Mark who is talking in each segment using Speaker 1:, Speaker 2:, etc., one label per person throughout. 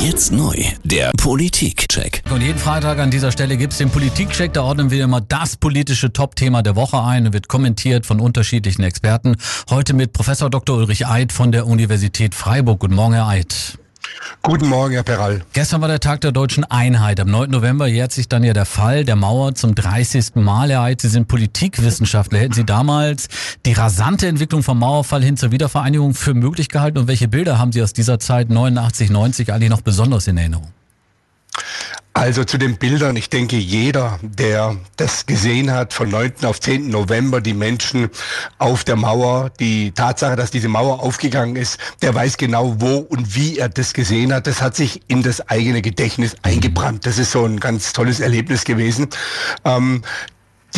Speaker 1: Jetzt neu, der Politikcheck.
Speaker 2: Und jeden Freitag an dieser Stelle gibt es den Politikcheck. Da ordnen wir immer das politische Topthema der Woche ein und wird kommentiert von unterschiedlichen Experten. Heute mit Professor Dr. Ulrich Eid von der Universität Freiburg. Guten Morgen, Herr Eid.
Speaker 3: Guten Morgen, Herr Peral.
Speaker 2: Gestern war der Tag der deutschen Einheit. Am 9. November jährt sich dann ja der Fall der Mauer zum 30. Mal. Eid, Sie sind Politikwissenschaftler. Hätten Sie damals die rasante Entwicklung vom Mauerfall hin zur Wiedervereinigung für möglich gehalten? Und welche Bilder haben Sie aus dieser Zeit 89, 90 eigentlich noch besonders in Erinnerung?
Speaker 3: Also zu den Bildern, ich denke, jeder, der das gesehen hat, von 9. auf 10. November, die Menschen auf der Mauer, die Tatsache, dass diese Mauer aufgegangen ist, der weiß genau, wo und wie er das gesehen hat. Das hat sich in das eigene Gedächtnis eingebrannt. Das ist so ein ganz tolles Erlebnis gewesen. Ähm,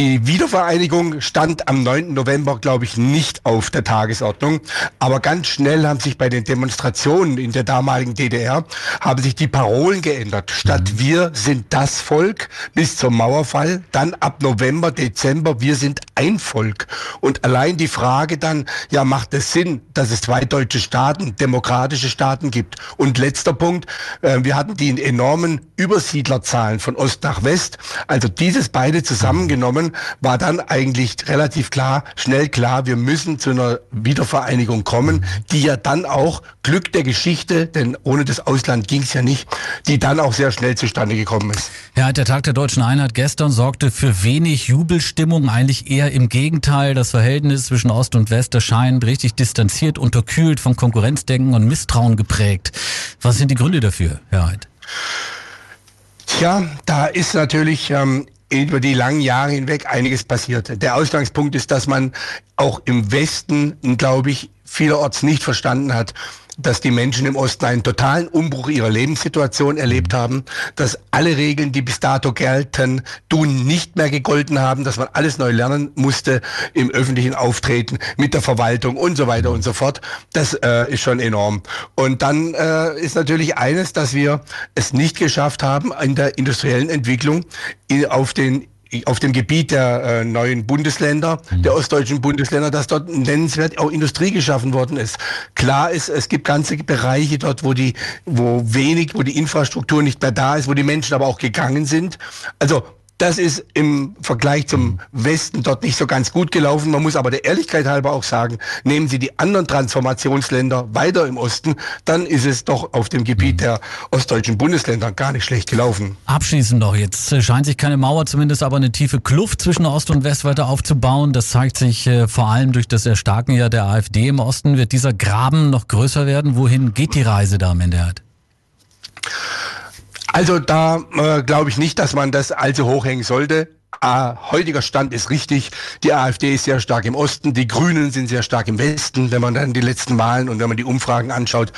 Speaker 3: die Wiedervereinigung stand am 9. November, glaube ich, nicht auf der Tagesordnung. Aber ganz schnell haben sich bei den Demonstrationen in der damaligen DDR, haben sich die Parolen geändert. Statt mhm. wir sind das Volk bis zum Mauerfall, dann ab November, Dezember, wir sind ein Volk. Und allein die Frage dann, ja, macht es Sinn, dass es zwei deutsche Staaten, demokratische Staaten gibt? Und letzter Punkt, äh, wir hatten die enormen Übersiedlerzahlen von Ost nach West. Also dieses beide zusammengenommen war dann eigentlich relativ klar, schnell klar, wir müssen zu einer Wiedervereinigung kommen, die ja dann auch Glück der Geschichte, denn ohne das Ausland ging es ja nicht, die dann auch sehr schnell zustande gekommen ist.
Speaker 2: Ja, der Tag der deutschen Einheit gestern sorgte für wenig Jubelstimmung, eigentlich eher im Gegenteil. Das Verhältnis zwischen Ost und West erscheint richtig distanziert, unterkühlt vom Konkurrenzdenken und Misstrauen geprägt. Was sind die Gründe dafür, Herr Heid?
Speaker 3: Tja, da ist natürlich ähm, über die langen Jahre hinweg einiges passiert. Der Ausgangspunkt ist, dass man auch im Westen, glaube ich, vielerorts nicht verstanden hat, dass die Menschen im Osten einen totalen Umbruch ihrer Lebenssituation erlebt haben, dass alle Regeln, die bis dato gelten, tun nicht mehr gegolten haben, dass man alles neu lernen musste im öffentlichen Auftreten mit der Verwaltung und so weiter und so fort. Das äh, ist schon enorm. Und dann äh, ist natürlich eines, dass wir es nicht geschafft haben, in der industriellen Entwicklung auf den auf dem Gebiet der äh, neuen Bundesländer, mhm. der ostdeutschen Bundesländer, dass dort nennenswert auch Industrie geschaffen worden ist. Klar ist, es gibt ganze Bereiche dort, wo die, wo wenig, wo die Infrastruktur nicht mehr da ist, wo die Menschen aber auch gegangen sind. Also das ist im Vergleich zum Westen dort nicht so ganz gut gelaufen. Man muss aber der Ehrlichkeit halber auch sagen, nehmen Sie die anderen Transformationsländer weiter im Osten, dann ist es doch auf dem Gebiet der ostdeutschen Bundesländer gar nicht schlecht gelaufen.
Speaker 2: Abschließend noch, jetzt scheint sich keine Mauer, zumindest aber eine tiefe Kluft zwischen Ost und West weiter aufzubauen. Das zeigt sich äh, vor allem durch das Erstarken ja der AfD im Osten. Wird dieser Graben noch größer werden? Wohin geht die Reise da am Ende?
Speaker 3: Also da äh, glaube ich nicht, dass man das allzu hoch hängen sollte. Äh, heutiger Stand ist richtig. Die AfD ist sehr stark im Osten, die Grünen sind sehr stark im Westen, wenn man dann die letzten Wahlen und wenn man die Umfragen anschaut.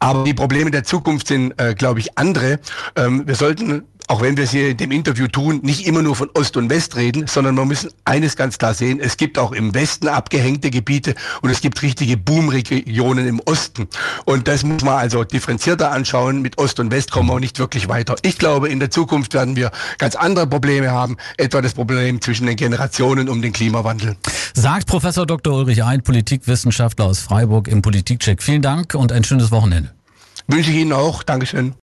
Speaker 3: Aber die Probleme der Zukunft sind, äh, glaube ich, andere. Ähm, wir sollten auch wenn wir es hier in dem Interview tun, nicht immer nur von Ost und West reden, sondern wir müssen eines ganz klar sehen, es gibt auch im Westen abgehängte Gebiete und es gibt richtige Boomregionen im Osten. Und das muss man also differenzierter anschauen. Mit Ost und West kommen wir auch nicht wirklich weiter. Ich glaube, in der Zukunft werden wir ganz andere Probleme haben, etwa das Problem zwischen den Generationen um den Klimawandel.
Speaker 2: Sagt Professor Dr. Ulrich Ein, Politikwissenschaftler aus Freiburg im Politikcheck. Vielen Dank und ein schönes Wochenende.
Speaker 3: Wünsche ich Ihnen auch. Dankeschön.